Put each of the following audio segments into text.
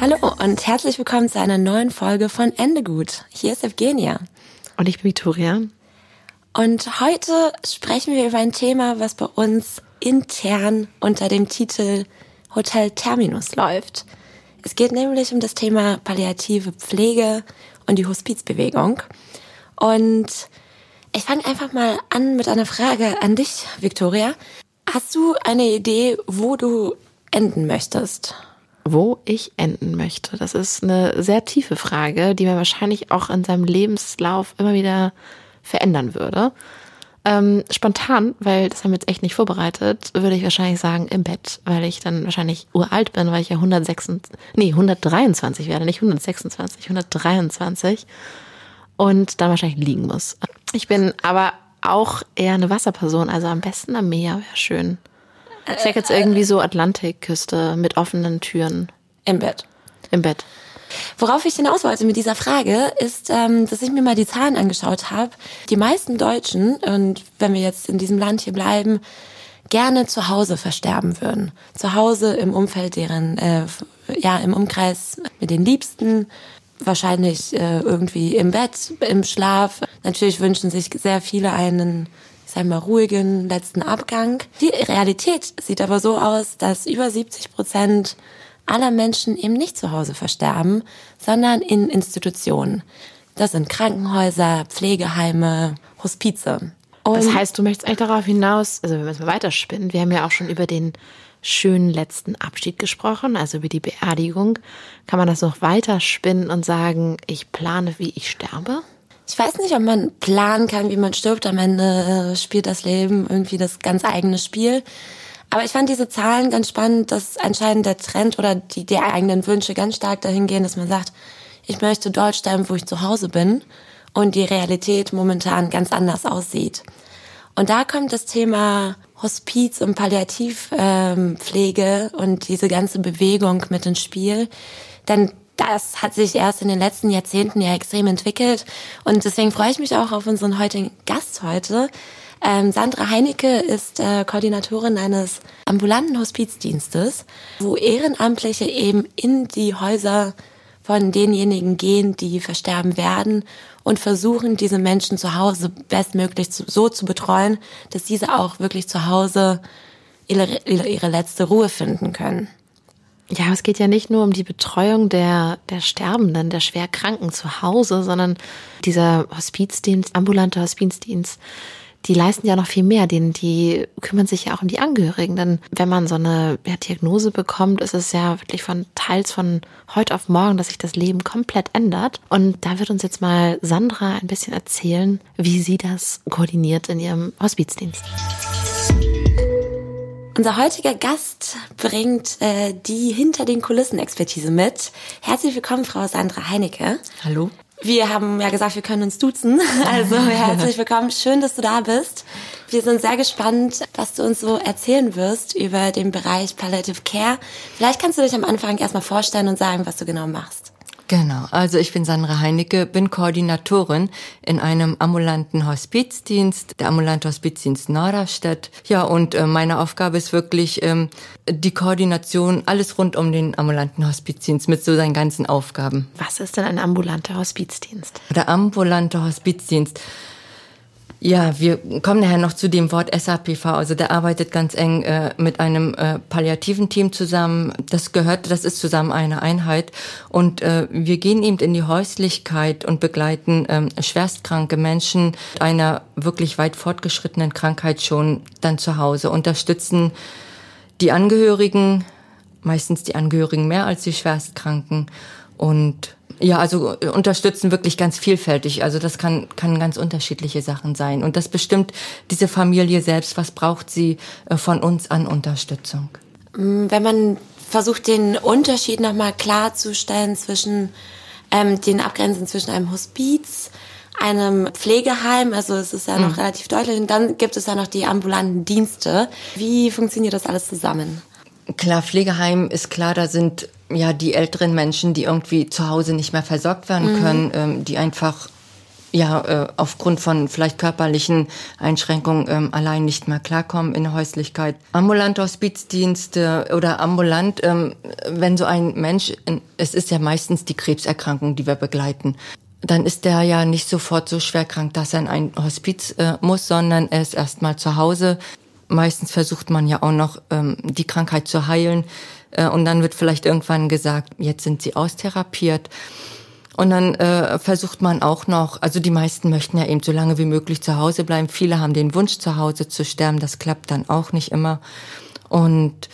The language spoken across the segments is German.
Hallo und herzlich willkommen zu einer neuen Folge von Ende gut. Hier ist Evgenia. Und ich bin Victoria. Und heute sprechen wir über ein Thema, was bei uns intern unter dem Titel Hotel Terminus läuft. Es geht nämlich um das Thema palliative Pflege und die Hospizbewegung. Und ich fange einfach mal an mit einer Frage an dich, Victoria. Hast du eine Idee, wo du enden möchtest? Wo ich enden möchte. Das ist eine sehr tiefe Frage, die man wahrscheinlich auch in seinem Lebenslauf immer wieder verändern würde. Ähm, spontan, weil das haben wir jetzt echt nicht vorbereitet, würde ich wahrscheinlich sagen im Bett, weil ich dann wahrscheinlich uralt bin, weil ich ja 126, nee, 123 werde, nicht 126, 123 und dann wahrscheinlich liegen muss. Ich bin aber auch eher eine Wasserperson, also am besten am Meer wäre schön. Ich sag jetzt irgendwie so Atlantikküste mit offenen Türen. Im Bett. Im Bett. Worauf ich hinaus wollte mit dieser Frage, ist, ähm, dass ich mir mal die Zahlen angeschaut habe. Die meisten Deutschen, und wenn wir jetzt in diesem Land hier bleiben, gerne zu Hause versterben würden. Zu Hause im Umfeld deren, äh, ja, im Umkreis mit den Liebsten, wahrscheinlich äh, irgendwie im Bett, im Schlaf. Natürlich wünschen sich sehr viele einen, mal, ruhigen letzten Abgang. Die Realität sieht aber so aus, dass über 70 Prozent aller Menschen eben nicht zu Hause versterben, sondern in Institutionen. Das sind Krankenhäuser, Pflegeheime, Hospize. Und das heißt, du möchtest eigentlich darauf hinaus, also wenn wir es mal weiterspinnen, wir haben ja auch schon über den schönen letzten Abschied gesprochen, also über die Beerdigung. Kann man das noch weiter spinnen und sagen, ich plane, wie ich sterbe? Ich weiß nicht, ob man planen kann, wie man stirbt. Am Ende äh, spielt das Leben irgendwie das ganz eigene Spiel. Aber ich fand diese Zahlen ganz spannend, dass anscheinend der Trend oder die, die eigenen Wünsche ganz stark dahin gehen, dass man sagt, ich möchte dort sterben, wo ich zu Hause bin und die Realität momentan ganz anders aussieht. Und da kommt das Thema Hospiz und Palliativpflege und diese ganze Bewegung mit ins Spiel. Denn das hat sich erst in den letzten Jahrzehnten ja extrem entwickelt. Und deswegen freue ich mich auch auf unseren heutigen Gast heute. Ähm, Sandra Heinecke ist äh, Koordinatorin eines ambulanten Hospizdienstes, wo Ehrenamtliche eben in die Häuser von denjenigen gehen, die versterben werden und versuchen, diese Menschen zu Hause bestmöglich zu, so zu betreuen, dass diese auch wirklich zu Hause ihre, ihre letzte Ruhe finden können. Ja, es geht ja nicht nur um die Betreuung der, der Sterbenden, der Schwerkranken zu Hause, sondern dieser Hospizdienst, ambulante Hospizdienst, die leisten ja noch viel mehr, denen die kümmern sich ja auch um die Angehörigen. Denn wenn man so eine ja, Diagnose bekommt, ist es ja wirklich von teils von heute auf morgen, dass sich das Leben komplett ändert. Und da wird uns jetzt mal Sandra ein bisschen erzählen, wie sie das koordiniert in ihrem Hospizdienst. Unser heutiger Gast bringt äh, die hinter den Kulissen Expertise mit. Herzlich willkommen, Frau Sandra Heinecke. Hallo. Wir haben ja gesagt, wir können uns duzen. Also herzlich willkommen. Schön, dass du da bist. Wir sind sehr gespannt, was du uns so erzählen wirst über den Bereich Palliative Care. Vielleicht kannst du dich am Anfang erstmal vorstellen und sagen, was du genau machst. Genau, also ich bin Sandra Heinecke, bin Koordinatorin in einem ambulanten Hospizdienst, der ambulante Hospizdienst Norderstedt. Ja, und äh, meine Aufgabe ist wirklich ähm, die Koordination, alles rund um den ambulanten Hospizdienst mit so seinen ganzen Aufgaben. Was ist denn ein ambulanter Hospizdienst? Der ambulante Hospizdienst ja, wir kommen nachher noch zu dem Wort SAPV. Also der arbeitet ganz eng äh, mit einem äh, palliativen Team zusammen. Das gehört, das ist zusammen eine Einheit. Und äh, wir gehen eben in die Häuslichkeit und begleiten ähm, schwerstkranke Menschen mit einer wirklich weit fortgeschrittenen Krankheit schon dann zu Hause, unterstützen die Angehörigen, meistens die Angehörigen mehr als die Schwerstkranken und ja, also äh, unterstützen wirklich ganz vielfältig. Also das kann, kann ganz unterschiedliche Sachen sein. Und das bestimmt diese Familie selbst. Was braucht sie äh, von uns an Unterstützung? Mm, wenn man versucht, den Unterschied nochmal klarzustellen zwischen ähm, den Abgrenzen zwischen einem Hospiz, einem Pflegeheim, also es ist ja noch mhm. relativ deutlich, und dann gibt es ja noch die ambulanten Dienste. Wie funktioniert das alles zusammen? Klar, Pflegeheim ist klar, da sind ja die älteren Menschen, die irgendwie zu Hause nicht mehr versorgt werden mhm. können, ähm, die einfach ja äh, aufgrund von vielleicht körperlichen Einschränkungen ähm, allein nicht mehr klarkommen in der Häuslichkeit. Ambulante Hospizdienste oder ambulant, ähm, wenn so ein Mensch, es ist ja meistens die Krebserkrankung, die wir begleiten, dann ist der ja nicht sofort so schwer krank, dass er in ein Hospiz äh, muss, sondern er ist erstmal zu Hause. Meistens versucht man ja auch noch, ähm, die Krankheit zu heilen. Äh, und dann wird vielleicht irgendwann gesagt, jetzt sind sie austherapiert. Und dann äh, versucht man auch noch, also die meisten möchten ja eben so lange wie möglich zu Hause bleiben. Viele haben den Wunsch, zu Hause zu sterben. Das klappt dann auch nicht immer. Und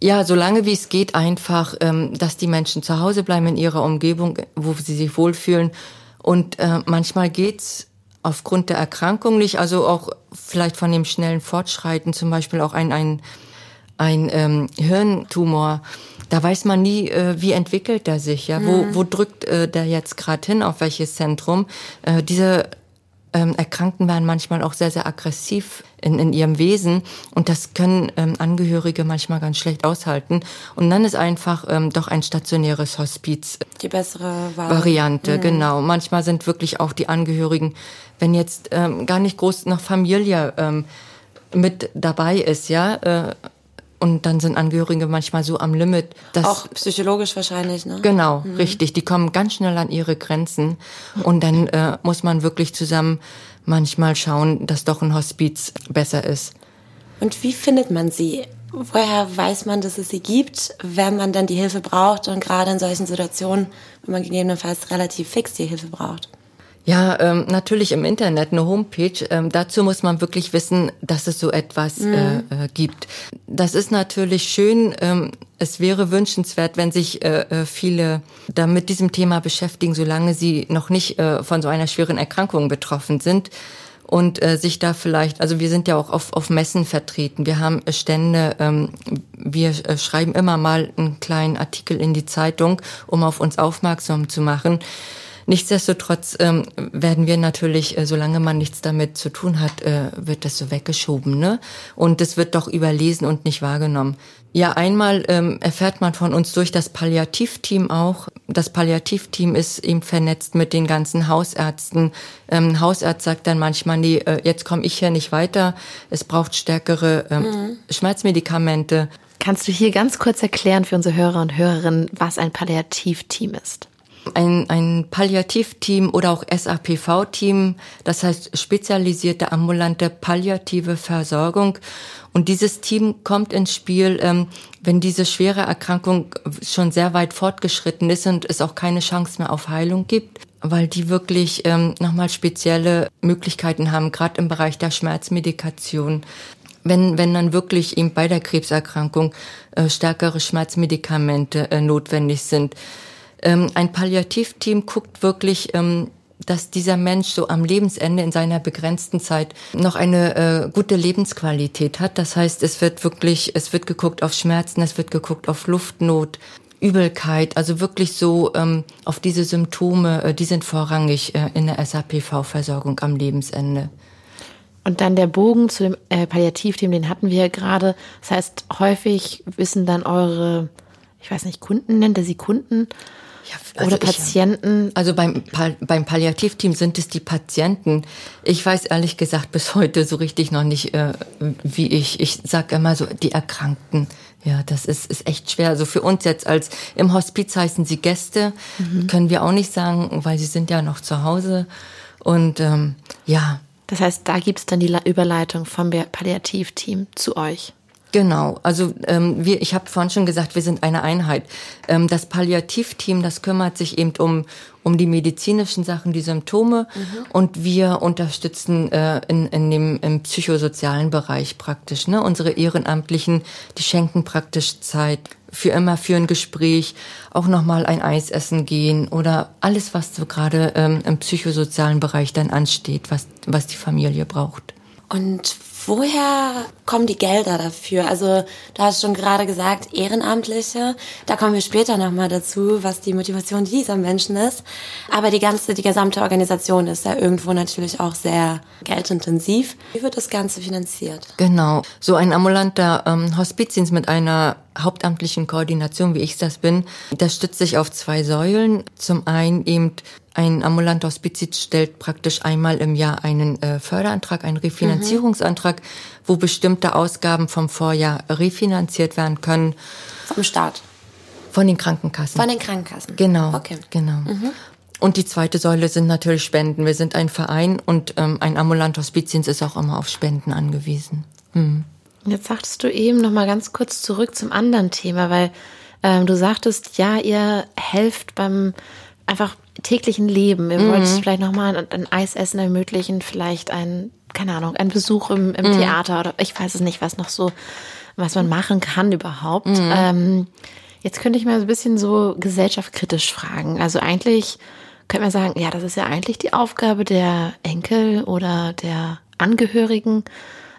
ja, solange wie es geht, einfach, ähm, dass die Menschen zu Hause bleiben in ihrer Umgebung, wo sie sich wohlfühlen. Und äh, manchmal geht's aufgrund der Erkrankung nicht, also auch vielleicht von dem schnellen Fortschreiten, zum Beispiel auch ein, ein ein ähm, Hirntumor, da weiß man nie, äh, wie entwickelt er sich, ja, wo, mhm. wo drückt äh, der jetzt gerade hin, auf welches Zentrum. Äh, diese ähm, Erkrankten werden manchmal auch sehr, sehr aggressiv in, in ihrem Wesen und das können ähm, Angehörige manchmal ganz schlecht aushalten. Und dann ist einfach ähm, doch ein stationäres Hospiz die bessere Wahl. Variante. Mhm. Genau. Manchmal sind wirklich auch die Angehörigen, wenn jetzt ähm, gar nicht groß noch Familie ähm, mit dabei ist, ja, äh, und dann sind Angehörige manchmal so am Limit. Dass Auch psychologisch wahrscheinlich, ne? Genau, mhm. richtig. Die kommen ganz schnell an ihre Grenzen. Und dann äh, muss man wirklich zusammen manchmal schauen, dass doch ein Hospiz besser ist. Und wie findet man sie? Woher weiß man, dass es sie gibt, wenn man dann die Hilfe braucht und gerade in solchen Situationen, wenn man gegebenenfalls relativ fix die Hilfe braucht? Ja, ähm, natürlich im Internet eine Homepage. Ähm, dazu muss man wirklich wissen, dass es so etwas mhm. äh, äh, gibt. Das ist natürlich schön. Ähm, es wäre wünschenswert, wenn sich äh, äh, viele da mit diesem Thema beschäftigen, solange sie noch nicht äh, von so einer schweren Erkrankung betroffen sind und äh, sich da vielleicht, also wir sind ja auch auf, auf Messen vertreten, wir haben Stände, ähm, wir äh, schreiben immer mal einen kleinen Artikel in die Zeitung, um auf uns aufmerksam zu machen. Nichtsdestotrotz ähm, werden wir natürlich, äh, solange man nichts damit zu tun hat, äh, wird das so weggeschoben, ne? Und es wird doch überlesen und nicht wahrgenommen. Ja, einmal ähm, erfährt man von uns durch das Palliativteam auch. Das Palliativteam ist eben vernetzt mit den ganzen Hausärzten. Ähm, Hausarzt sagt dann manchmal, nee, äh, jetzt komme ich hier nicht weiter. Es braucht stärkere ähm, mhm. Schmerzmedikamente. Kannst du hier ganz kurz erklären für unsere Hörer und Hörerinnen, was ein Palliativteam ist? Ein, ein Palliativteam oder auch SAPV-Team, das heißt spezialisierte ambulante palliative Versorgung. Und dieses Team kommt ins Spiel, ähm, wenn diese schwere Erkrankung schon sehr weit fortgeschritten ist und es auch keine Chance mehr auf Heilung gibt, weil die wirklich ähm, nochmal spezielle Möglichkeiten haben, gerade im Bereich der Schmerzmedikation. Wenn, wenn dann wirklich eben bei der Krebserkrankung äh, stärkere Schmerzmedikamente äh, notwendig sind, ähm, ein Palliativteam guckt wirklich, ähm, dass dieser Mensch so am Lebensende in seiner begrenzten Zeit noch eine äh, gute Lebensqualität hat. Das heißt, es wird wirklich, es wird geguckt auf Schmerzen, es wird geguckt auf Luftnot, Übelkeit, also wirklich so ähm, auf diese Symptome, äh, die sind vorrangig äh, in der SAPV-Versorgung am Lebensende. Und dann der Bogen zu dem äh, Palliativteam, den hatten wir ja gerade. Das heißt, häufig wissen dann eure, ich weiß nicht, Kunden, nennt er sie Kunden, Ja, Oder Patienten? Also beim, beim Palliativteam sind es die Patienten. Ich weiß ehrlich gesagt bis heute so richtig noch nicht, äh, wie ich, ich sag immer so, die Erkrankten. Ja, das ist, ist echt schwer. Also für uns jetzt als im Hospiz heißen sie Gäste, mhm. können wir auch nicht sagen, weil sie sind ja noch zu Hause. Und ähm, ja. Das heißt, da gibt es dann die Überleitung vom Palliativteam zu euch. Genau, also ähm, wir, ich habe vorhin schon gesagt, wir sind eine Einheit. Ähm, das Palliativteam, das kümmert sich eben um um die medizinischen Sachen, die Symptome mhm. und wir unterstützen äh, in, in dem im psychosozialen Bereich praktisch. Ne? Unsere Ehrenamtlichen, die schenken praktisch Zeit für immer für ein Gespräch, auch nochmal ein Eis essen gehen oder alles, was so gerade ähm, im psychosozialen Bereich dann ansteht, was, was die Familie braucht. Und woher kommen die Gelder dafür? Also du hast schon gerade gesagt, Ehrenamtliche. Da kommen wir später nochmal dazu, was die Motivation dieser Menschen ist. Aber die ganze, die gesamte Organisation ist ja irgendwo natürlich auch sehr geldintensiv. Wie wird das Ganze finanziert? Genau. So ein ambulanter ähm, Hospizdienst mit einer hauptamtlichen Koordination, wie ich das bin, das stützt sich auf zwei Säulen. Zum einen eben ein ambulanter Hospiz stellt praktisch einmal im Jahr einen äh, Förderantrag, einen Refinanzierungsantrag, mhm. wo bestimmte Ausgaben vom Vorjahr refinanziert werden können. Vom Staat? Von den Krankenkassen. Von den Krankenkassen. Genau. Okay. Genau. Mhm. Und die zweite Säule sind natürlich Spenden. Wir sind ein Verein und ähm, ein ambulanter Hospizdienst ist auch immer auf Spenden angewiesen. Mhm. Jetzt sagtest du eben noch mal ganz kurz zurück zum anderen Thema, weil ähm, du sagtest, ja, ihr helft beim einfach täglichen Leben. Ihr mhm. wollt vielleicht nochmal ein, ein Eisessen ermöglichen, vielleicht ein, keine Ahnung, ein Besuch im, im mhm. Theater oder ich weiß es nicht, was noch so, was man machen kann überhaupt. Mhm. Ähm, jetzt könnte ich mal so ein bisschen so gesellschaftskritisch fragen. Also eigentlich könnte man sagen, ja, das ist ja eigentlich die Aufgabe der Enkel oder der Angehörigen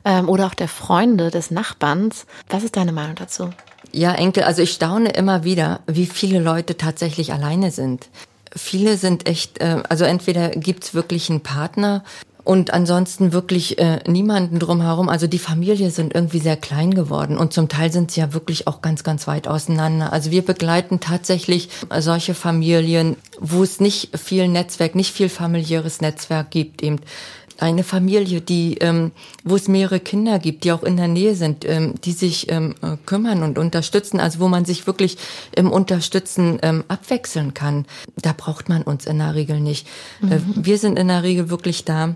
ähm, oder auch der Freunde des Nachbarns. Was ist deine Meinung dazu? Ja, Enkel, also ich staune immer wieder, wie viele Leute tatsächlich alleine sind. Viele sind echt, äh, also entweder gibt's wirklich einen Partner und ansonsten wirklich äh, niemanden drumherum. Also die Familie sind irgendwie sehr klein geworden und zum Teil sind sie ja wirklich auch ganz, ganz weit auseinander. Also wir begleiten tatsächlich solche Familien, wo es nicht viel Netzwerk, nicht viel familiäres Netzwerk gibt, eben eine Familie, die, ähm, wo es mehrere Kinder gibt, die auch in der Nähe sind, ähm, die sich ähm, äh, kümmern und unterstützen, also wo man sich wirklich im Unterstützen ähm, abwechseln kann. Da braucht man uns in der Regel nicht. Äh, mhm. wir sind in der Regel wirklich da.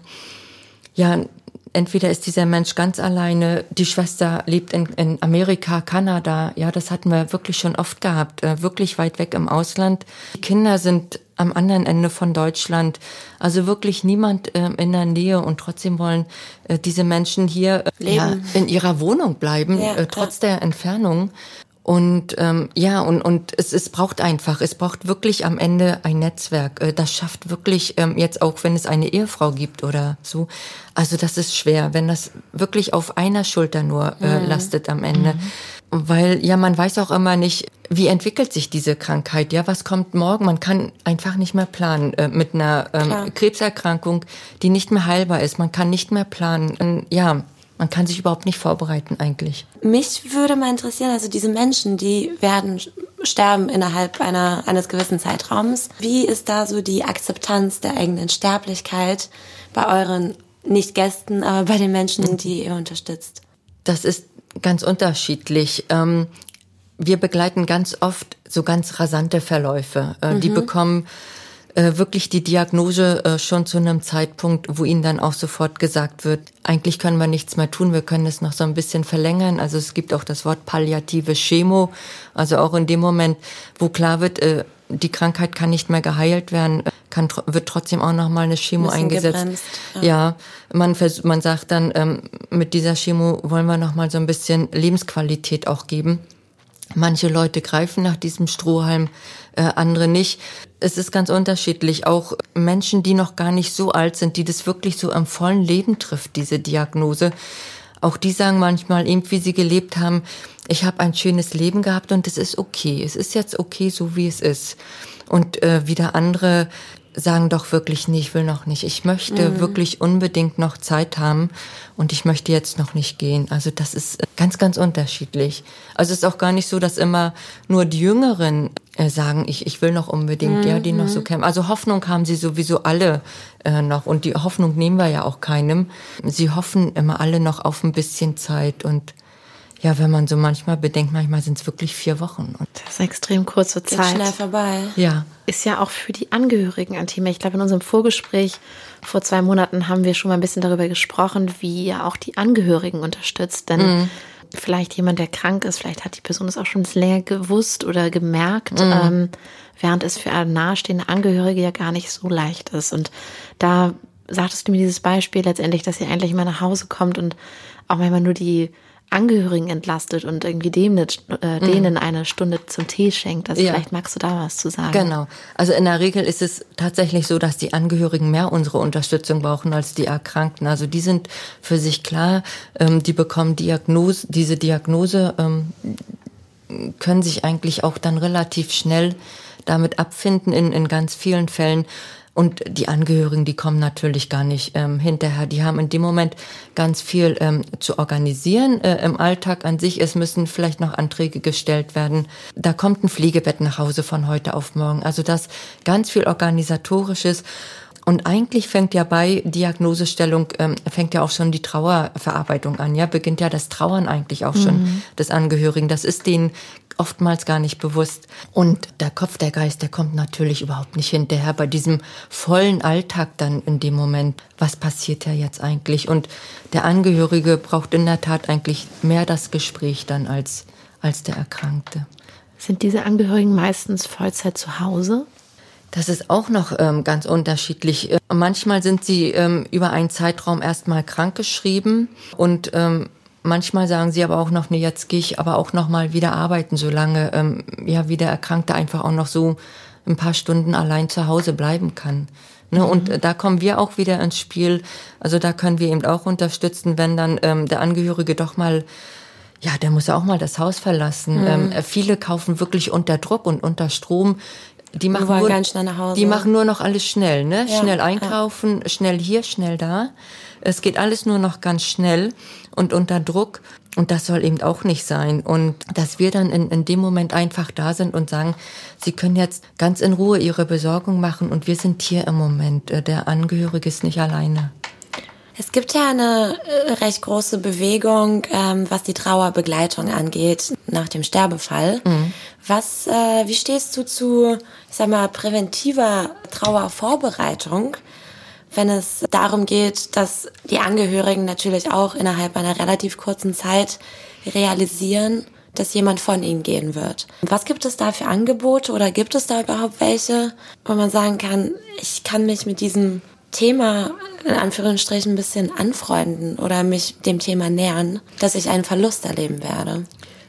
Ja, entweder ist dieser Mensch ganz alleine, die Schwester lebt in, in Amerika, Kanada, ja, das hatten wir wirklich schon oft gehabt, äh, wirklich weit weg im Ausland. Die Kinder sind am anderen Ende von Deutschland, also wirklich niemand äh, in der Nähe. Und trotzdem wollen äh, diese Menschen hier äh, ja, in ihrer Wohnung bleiben, ja, äh, trotz der Entfernung. Und ähm, ja, und, und es, es braucht einfach, es braucht wirklich am Ende ein Netzwerk. Äh, das schafft wirklich, ähm, jetzt auch wenn es eine Ehefrau gibt oder so. Also das ist schwer, wenn das wirklich auf einer Schulter nur äh, mhm. lastet am Ende. Mhm. Weil ja, man weiß auch immer nicht, wie entwickelt sich diese Krankheit. Ja, was kommt morgen? Man kann einfach nicht mehr planen äh, mit einer ähm, Krebserkrankung, die nicht mehr heilbar ist. Man kann nicht mehr planen. Und, ja, man kann sich überhaupt nicht vorbereiten eigentlich. Mich würde mal interessieren, also diese Menschen, die werden sterben innerhalb einer, eines gewissen Zeitraums. Wie ist da so die Akzeptanz der eigenen Sterblichkeit bei euren nicht Gästen, aber bei den Menschen, die ihr unterstützt? Das ist ganz unterschiedlich. Ähm, wir begleiten ganz oft so ganz rasante Verläufe. Äh, mhm. Die bekommen äh, wirklich die Diagnose äh, schon zu einem Zeitpunkt, wo ihnen dann auch sofort gesagt wird, eigentlich können wir nichts mehr tun, wir können es noch so ein bisschen verlängern. Also es gibt auch das Wort palliative Chemo, also auch in dem Moment, wo klar wird, äh, die Krankheit kann nicht mehr geheilt werden, kann, wird trotzdem auch noch mal eine Chemo eingesetzt. Gebremst, ja. ja, man, man sagt dann, ähm, mit dieser Chemo wollen wir noch mal so ein bisschen Lebensqualität auch geben. Manche Leute greifen nach diesem Strohhalm, äh, andere nicht. Es ist ganz unterschiedlich. Auch Menschen, die noch gar nicht so alt sind, die das wirklich so am vollen Leben trifft, diese Diagnose. Auch die sagen manchmal, eben wie sie gelebt haben, ich habe ein schönes Leben gehabt und es ist okay. Es ist jetzt okay, so wie es ist. Und äh, wieder andere sagen doch wirklich, nee, ich will noch nicht. Ich möchte mhm. wirklich unbedingt noch Zeit haben und ich möchte jetzt noch nicht gehen. Also das ist ganz, ganz unterschiedlich. Also es ist auch gar nicht so, dass immer nur die Jüngeren äh, sagen, ich, ich will noch unbedingt, mhm. ja, die noch so mhm. kämpfen. Also Hoffnung haben sie sowieso alle äh, noch und die Hoffnung nehmen wir ja auch keinem. Sie hoffen immer alle noch auf ein bisschen Zeit und ja, wenn man so manchmal bedenkt, manchmal sind es wirklich vier Wochen. Und das ist extrem kurze Geht Zeit. schnell vorbei. Ja. Ist ja auch für die Angehörigen ein Thema. Ich glaube, in unserem Vorgespräch vor zwei Monaten haben wir schon mal ein bisschen darüber gesprochen, wie ihr auch die Angehörigen unterstützt. Denn mhm vielleicht jemand, der krank ist, vielleicht hat die Person es auch schon länger gewusst oder gemerkt, mhm. ähm, während es für nahestehende Angehörige ja gar nicht so leicht ist. Und da sagtest du mir dieses Beispiel letztendlich, dass ihr endlich mal nach Hause kommt und auch wenn man nur die Angehörigen entlastet und irgendwie dem äh, mhm. denen eine Stunde zum Tee schenkt. Also ja. vielleicht magst du da was zu sagen. Genau. Also in der Regel ist es tatsächlich so, dass die Angehörigen mehr unsere Unterstützung brauchen als die Erkrankten. Also die sind für sich klar, ähm, die bekommen Diagnose, diese Diagnose, ähm, können sich eigentlich auch dann relativ schnell damit abfinden in, in ganz vielen Fällen. Und die Angehörigen, die kommen natürlich gar nicht ähm, hinterher. Die haben in dem Moment ganz viel ähm, zu organisieren äh, im Alltag an sich. Es müssen vielleicht noch Anträge gestellt werden. Da kommt ein Pflegebett nach Hause von heute auf morgen. Also das ganz viel organisatorisches. Und eigentlich fängt ja bei Diagnosestellung, ähm, fängt ja auch schon die Trauerverarbeitung an. Ja, beginnt ja das Trauern eigentlich auch schon mhm. des Angehörigen. Das ist denen oftmals gar nicht bewusst. Und der Kopf, der Geist, der kommt natürlich überhaupt nicht hinterher bei diesem vollen Alltag dann in dem Moment. Was passiert ja jetzt eigentlich? Und der Angehörige braucht in der Tat eigentlich mehr das Gespräch dann als, als der Erkrankte. Sind diese Angehörigen meistens Vollzeit zu Hause? Das ist auch noch ähm, ganz unterschiedlich. Äh, manchmal sind sie ähm, über einen Zeitraum erstmal krankgeschrieben und ähm, Manchmal sagen sie aber auch noch, nee, jetzt gehe ich aber auch noch mal wieder arbeiten, solange ähm, ja wie der Erkrankte einfach auch noch so ein paar Stunden allein zu Hause bleiben kann. Ne? Mhm. Und da kommen wir auch wieder ins Spiel. Also da können wir eben auch unterstützen, wenn dann ähm, der Angehörige doch mal ja, der muss auch mal das Haus verlassen. Mhm. Ähm, viele kaufen wirklich unter Druck und unter Strom. Die machen, nur, ganz schnell nach Hause. die machen nur noch alles schnell, ne? Ja, schnell einkaufen, ja. schnell hier, schnell da. Es geht alles nur noch ganz schnell und unter Druck. Und das soll eben auch nicht sein. Und dass wir dann in, in dem Moment einfach da sind und sagen, Sie können jetzt ganz in Ruhe Ihre Besorgung machen und wir sind hier im Moment. Äh, der Angehörige ist nicht alleine. Es gibt ja eine äh, recht große Bewegung, ähm, was die Trauerbegleitung angeht nach dem Sterbefall. Mhm. Was, äh, wie stehst du zu, ich sag mal, präventiver Trauervorbereitung? wenn es darum geht, dass die Angehörigen natürlich auch innerhalb einer relativ kurzen Zeit realisieren, dass jemand von ihnen gehen wird. Was gibt es da für Angebote oder gibt es da überhaupt welche, wo man sagen kann, ich kann mich mit diesem Thema in Anführungsstrichen ein bisschen anfreunden oder mich dem Thema nähern, dass ich einen Verlust erleben werde?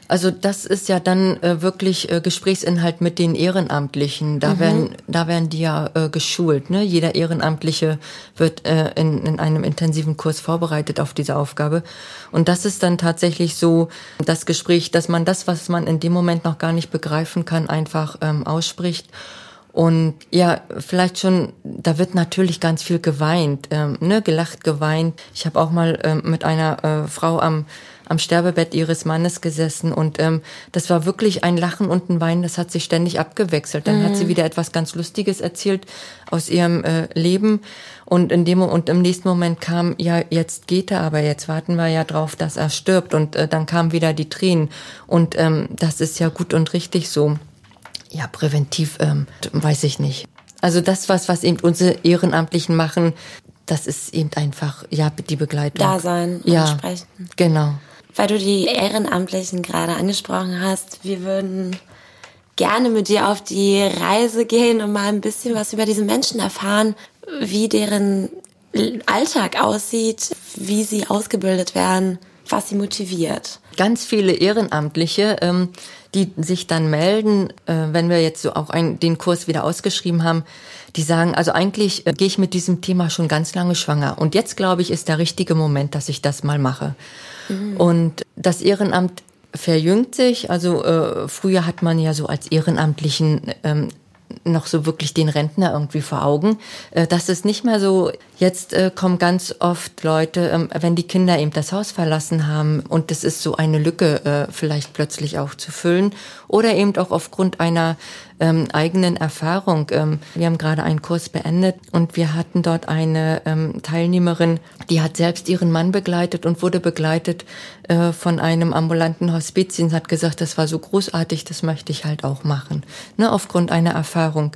Also das ist ja dann äh, wirklich äh, Gesprächsinhalt mit den Ehrenamtlichen. Da mhm. werden da werden die ja äh, geschult. Ne? Jeder Ehrenamtliche wird äh, in, in einem intensiven Kurs vorbereitet auf diese Aufgabe. Und das ist dann tatsächlich so das Gespräch, dass man das, was man in dem Moment noch gar nicht begreifen kann, einfach ähm, ausspricht. Und ja, vielleicht schon, da wird natürlich ganz viel geweint, ähm, ne, gelacht, geweint. Ich habe auch mal ähm, mit einer äh, Frau am am Sterbebett ihres Mannes gesessen und ähm, das war wirklich ein Lachen und ein Weinen, das hat sich ständig abgewechselt. Dann mhm. hat sie mhm. wieder etwas ganz Lustiges erzählt aus ihrem äh, Leben und in dem und im nächsten Moment kam ja jetzt geht er, aber jetzt warten wir ja drauf, dass er stirbt und äh, dann kamen wieder die Tränen und ähm, das ist ja gut und richtig so. Ja, präventiv ähm, weiß ich nicht. Also das was was eben unsere Ehrenamtlichen machen, das ist eben einfach ja die Begleitung. Da sein, ja, sprechen. Genau. Weil du die Ehrenamtlichen gerade angesprochen hast, wir würden gerne mit dir auf die Reise gehen und mal ein bisschen was über diese Menschen erfahren, wie deren Alltag aussieht, wie sie ausgebildet werden, was sie motiviert. Ganz viele Ehrenamtliche, ähm, die sich dann melden, äh, wenn wir jetzt so auch ein, den Kurs wieder ausgeschrieben haben, die sagen, also eigentlich äh, gehe ich mit diesem Thema schon ganz lange schwanger. Und jetzt, glaube ich, ist der richtige Moment, dass ich das mal mache. Mhm. Und das Ehrenamt verjüngt sich. Also äh, früher hat man ja so als Ehrenamtlichen ähm, noch so wirklich den Rentner irgendwie vor Augen. Äh, das ist nicht mehr so. Jetzt äh, kommen ganz oft Leute, ähm, wenn die Kinder eben das Haus verlassen haben und es ist so eine Lücke äh, vielleicht plötzlich auch zu füllen oder eben auch aufgrund einer ähm, eigenen Erfahrung. Ähm, wir haben gerade einen Kurs beendet und wir hatten dort eine ähm, Teilnehmerin, die hat selbst ihren Mann begleitet und wurde begleitet äh, von einem ambulanten Hospiz und hat gesagt, das war so großartig, das möchte ich halt auch machen, ne, aufgrund einer Erfahrung.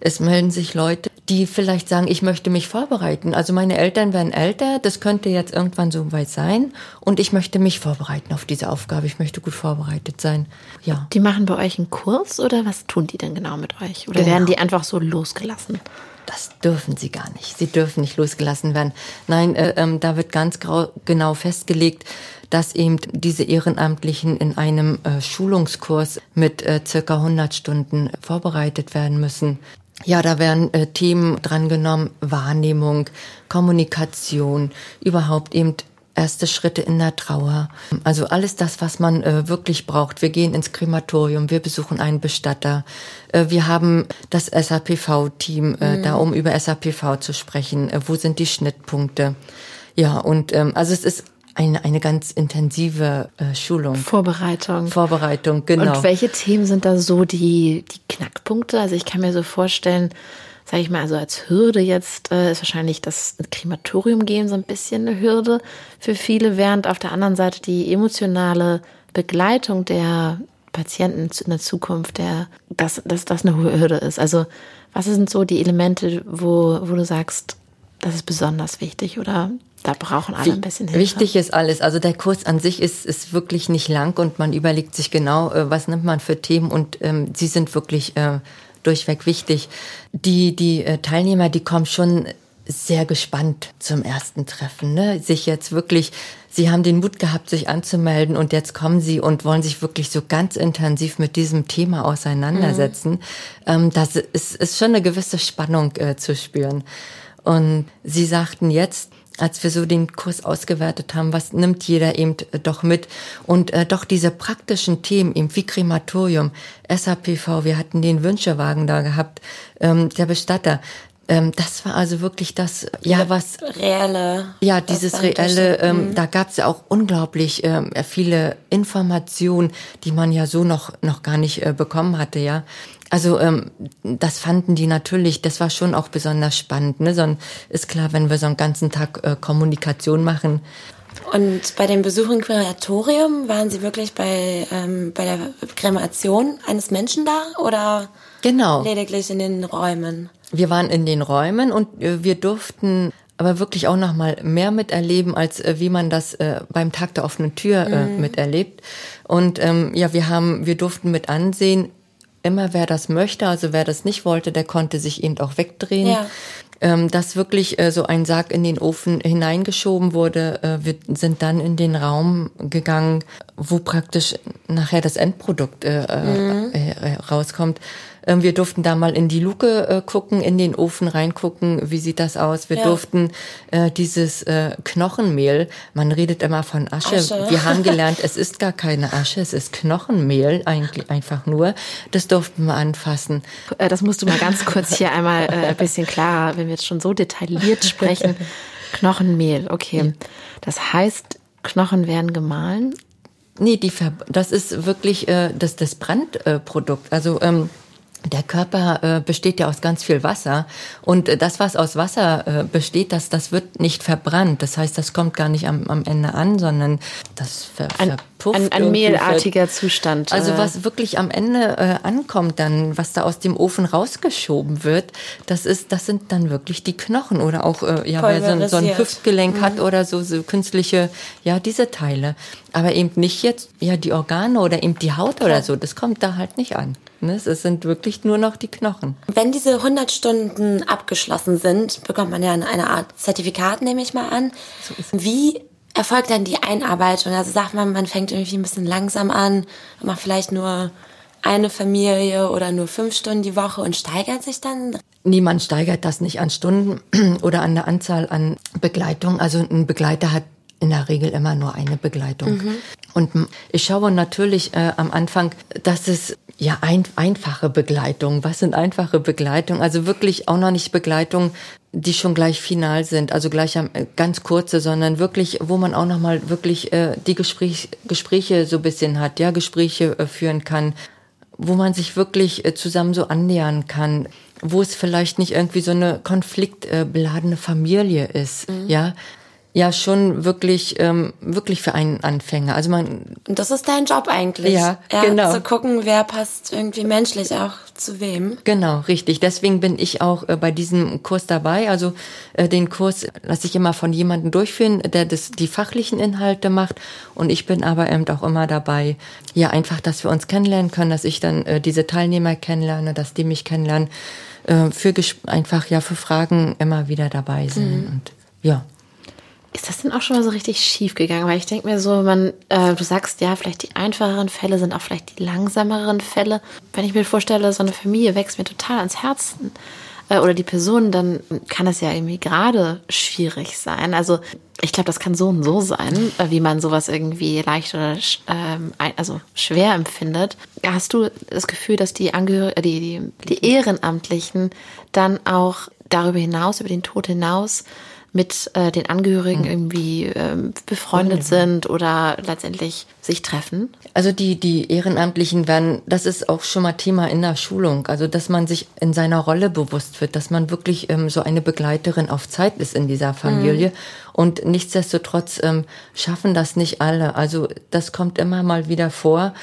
Es melden sich Leute, die vielleicht sagen, ich möchte mich vorbereiten. Also meine Eltern werden älter, das könnte jetzt irgendwann so weit sein und ich möchte mich vorbereiten auf diese Aufgabe. Ich möchte gut vorbereitet sein. Ja. Die machen bei euch einen Kurs oder was tun die denn genau mit euch? Oder genau. werden die einfach so losgelassen? Das dürfen sie gar nicht. Sie dürfen nicht losgelassen werden. Nein, äh, äh, da wird ganz genau festgelegt, dass eben diese Ehrenamtlichen in einem äh, Schulungskurs mit äh, circa 100 Stunden vorbereitet werden müssen. Ja, da werden äh, Themen drangenommen, Wahrnehmung, Kommunikation, überhaupt eben erste Schritte in der Trauer. Also alles das, was man äh, wirklich braucht. Wir gehen ins Krematorium, wir besuchen einen Bestatter. Äh, wir haben das SAPV-Team äh, mhm. da, um über SAPV zu sprechen. Äh, wo sind die Schnittpunkte? Ja, und ähm, also es ist eine, eine ganz intensive äh, Schulung. Vorbereitung. Vorbereitung, genau. Und welche Themen sind da so die, die Knackpunkte? Also ich kann mir so vorstellen, sage ich mal, also als Hürde jetzt äh, ist wahrscheinlich das Krematorium gehen so ein bisschen eine Hürde für viele, während auf der anderen Seite die emotionale Begleitung der Patienten in der Zukunft, der, dass, dass das eine Hürde ist. Also was sind so die Elemente, wo, wo du sagst, das ist besonders wichtig oder da brauchen alle ein bisschen Hilfe. Wichtig ist alles. Also der Kurs an sich ist, ist wirklich nicht lang und man überlegt sich genau, äh, was nimmt man für Themen und ähm, sie sind wirklich äh, durchweg wichtig. Die, die äh, Teilnehmer, die kommen schon sehr gespannt zum ersten Treffen. Ne? Sich jetzt wirklich, sie haben den Mut gehabt, sich anzumelden und jetzt kommen sie und wollen sich wirklich so ganz intensiv mit diesem Thema auseinandersetzen. Mhm. Ähm, das ist, ist schon eine gewisse Spannung äh, zu spüren. Und sie sagten jetzt, als wir so den Kurs ausgewertet haben, was nimmt jeder eben äh, doch mit und äh, doch diese praktischen Themen eben wie Krematorium, SAPV, wir hatten den Wünschewagen da gehabt, ähm, der Bestatter, ähm, das war also wirklich das, ja, was reelle. Ja, dieses reelle. Ähm, mhm. Da gab es ja auch unglaublich ähm, viele Informationen, die man ja so noch noch gar nicht äh, bekommen hatte, ja. Also ähm, das fanden die natürlich, das war schon auch besonders spannend. Ne? So ist klar, wenn wir so einen ganzen Tag äh, Kommunikation machen. Und bei dem Besuch im Krematorium waren Sie wirklich bei, ähm, bei der Kremation eines Menschen da oder genau. lediglich in den Räumen? Wir waren in den Räumen und äh, wir durften aber wirklich auch noch mal mehr miterleben, als äh, wie man das äh, beim Tag der offenen Tür äh, mhm. miterlebt. Und ähm, ja, wir haben, wir durften mit ansehen, immer wer das möchte, also wer das nicht wollte, der konnte sich eben auch wegdrehen. Ja. Ähm, dass wirklich äh, so ein Sarg in den Ofen hineingeschoben wurde. Äh, wir sind dann in den Raum gegangen, wo praktisch nachher das Endprodukt äh, äh mhm. äh, rauskommt. Ähm, wir durften da mal in die Luke äh, gucken, in den Ofen reingucken, wie sieht das aus. Wir ja. durften äh, dieses äh, Knochenmehl, man redet immer von Asche. Asche. Wir haben gelernt, es ist gar keine Asche, es ist Knochenmehl eigentlich einfach nur. Das durften wir anfassen. Äh, das musst du mal ganz kurz hier einmal äh, ein bisschen klarer, wenn wir jetzt schon so detailliert sprechen. Knochenmehl, okay. Das heißt, Knochen werden gemahlen? Nee, die Ver das ist wirklich äh, das, das Brandprodukt. also ähm, der Körper äh, besteht ja aus ganz viel Wasser und äh, das, was aus Wasser äh, besteht, das, das wird nicht verbrannt. Das heißt, das kommt gar nicht am, am Ende an, sondern das ver ein, verpufft. Ein, ein mehlartiger Zustand. Also äh. was wirklich am Ende äh, ankommt, dann was da aus dem Ofen rausgeschoben wird, das ist, das sind dann wirklich die Knochen oder auch äh, ja, wer so, so ein Hüftgelenk mhm. hat oder so, so künstliche, ja diese Teile. Aber eben nicht jetzt ja die Organe oder eben die Haut Klar. oder so. Das kommt da halt nicht an. Ne? Es sind wirklich nur noch die Knochen. Wenn diese 100 Stunden abgeschlossen sind, bekommt man ja eine Art Zertifikat, nehme ich mal an. So Wie erfolgt dann die Einarbeitung? Also sagt man, man fängt irgendwie ein bisschen langsam an macht vielleicht nur eine Familie oder nur fünf Stunden die Woche und steigert sich dann? Niemand steigert das nicht an Stunden oder an der Anzahl an Begleitung. Also ein Begleiter hat in der Regel immer nur eine Begleitung. Mhm. Und ich schaue natürlich äh, am Anfang, dass es ja ein, einfache Begleitung. Was sind einfache Begleitungen? Also wirklich auch noch nicht Begleitungen, die schon gleich final sind, also gleich am, äh, ganz kurze, sondern wirklich, wo man auch noch mal wirklich äh, die Gespräch, Gespräche so bisschen hat, ja, Gespräche äh, führen kann wo man sich wirklich äh, zusammen so annähern kann, wo es vielleicht nicht irgendwie so eine konfliktbeladene Familie ist, mhm. ja ja schon wirklich ähm, wirklich für einen Anfänger. Also man und das ist dein Job eigentlich. Ja, ja, genau. Zu gucken, wer passt irgendwie menschlich auch zu wem. Genau, richtig. Deswegen bin ich auch äh, bei diesem Kurs dabei. Also äh, den Kurs lasse ich immer von jemandem durchführen, der das die fachlichen Inhalte macht und ich bin aber eben auch immer dabei, ja einfach, dass wir uns kennenlernen können, dass ich dann äh, diese Teilnehmer kennenlerne, dass die mich kennenlernen, äh, für einfach ja für Fragen immer wieder dabei sind mhm. und ja. Ist das denn auch schon mal so richtig schief gegangen? Weil ich denke mir so, man, äh, du sagst ja, vielleicht die einfacheren Fälle sind auch vielleicht die langsameren Fälle. Wenn ich mir vorstelle, so eine Familie wächst mir total ans Herzen äh, oder die Person, dann kann das ja irgendwie gerade schwierig sein. Also ich glaube, das kann so und so sein, äh, wie man sowas irgendwie leicht oder ähm, also schwer empfindet. Hast du das Gefühl, dass die Angehörigen, die, die, die Ehrenamtlichen dann auch darüber hinaus, über den Tod hinaus, mit äh, den Angehörigen mhm. irgendwie ähm, befreundet oh, sind oder letztendlich sich treffen? Also die, die Ehrenamtlichen werden, das ist auch schon mal Thema in der Schulung, also dass man sich in seiner Rolle bewusst wird, dass man wirklich ähm, so eine Begleiterin auf Zeit ist in dieser Familie. Mhm. Und nichtsdestotrotz ähm, schaffen das nicht alle. Also das kommt immer mal wieder vor,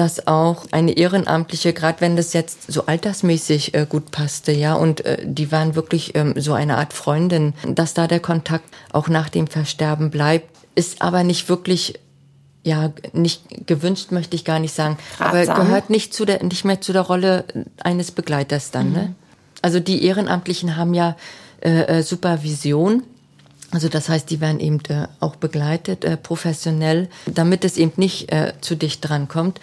dass auch eine Ehrenamtliche, gerade wenn das jetzt so altersmäßig äh, gut passte, ja, und äh, die waren wirklich ähm, so eine Art Freundin, dass da der Kontakt auch nach dem Versterben bleibt, ist aber nicht wirklich ja, nicht gewünscht möchte ich gar nicht sagen, Ratsam. aber gehört nicht zu der, nicht mehr zu der Rolle eines Begleiters dann, ne? mhm. ne? Also die Ehrenamtlichen haben ja äh, äh, Supervision. Also das heißt, die werden eben äh, auch begleitet, äh, professionell, damit es eben nicht äh, zu dicht dran kommt.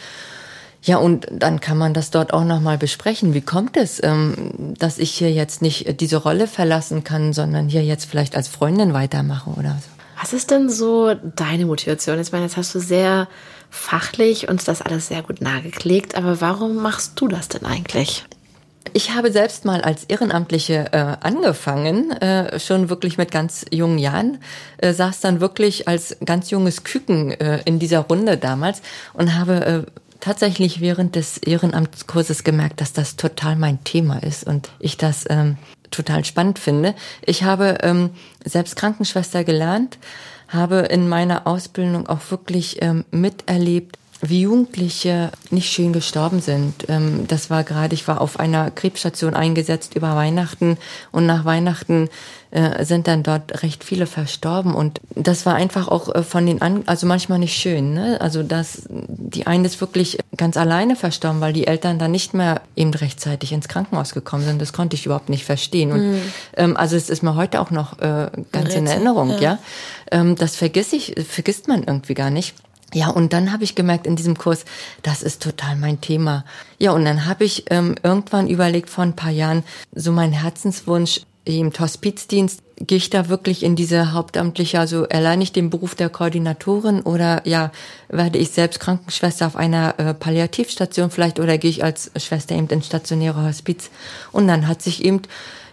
Ja, und dann kann man das dort auch nochmal besprechen. Wie kommt es, ähm, dass ich hier jetzt nicht diese Rolle verlassen kann, sondern hier jetzt vielleicht als Freundin weitermache oder so? Was ist denn so deine Motivation? Ich meine, jetzt hast du sehr fachlich uns das alles sehr gut nahegelegt, aber warum machst du das denn eigentlich? Ich habe selbst mal als Ehrenamtliche äh, angefangen, äh, schon wirklich mit ganz jungen Jahren, äh, saß dann wirklich als ganz junges Küken äh, in dieser Runde damals und habe äh, tatsächlich während des Ehrenamtskurses gemerkt, dass das total mein Thema ist und ich das ähm, total spannend finde. Ich habe ähm, selbst Krankenschwester gelernt, habe in meiner Ausbildung auch wirklich ähm, miterlebt, wie Jugendliche nicht schön gestorben sind. Ähm, das war gerade, ich war auf einer Krebsstation eingesetzt über Weihnachten und nach Weihnachten äh, sind dann dort recht viele verstorben und das war einfach auch äh, von den an also manchmal nicht schön ne? also dass die eine ist wirklich ganz alleine verstorben weil die Eltern dann nicht mehr eben rechtzeitig ins Krankenhaus gekommen sind das konnte ich überhaupt nicht verstehen und mhm. ähm, also es ist mir heute auch noch äh, ganz in Erinnerung ja, ja? Ähm, das vergiss ich vergisst man irgendwie gar nicht ja, und dann habe ich gemerkt in diesem Kurs, das ist total mein Thema. Ja, und dann habe ich ähm, irgendwann überlegt vor ein paar Jahren, so mein Herzenswunsch im Hospizdienst, gehe ich da wirklich in diese hauptamtliche, also erlerne ich den Beruf der Koordinatorin oder ja, werde ich selbst Krankenschwester auf einer äh, Palliativstation vielleicht oder gehe ich als Schwester eben ins stationäre Hospiz? Und dann hat sich eben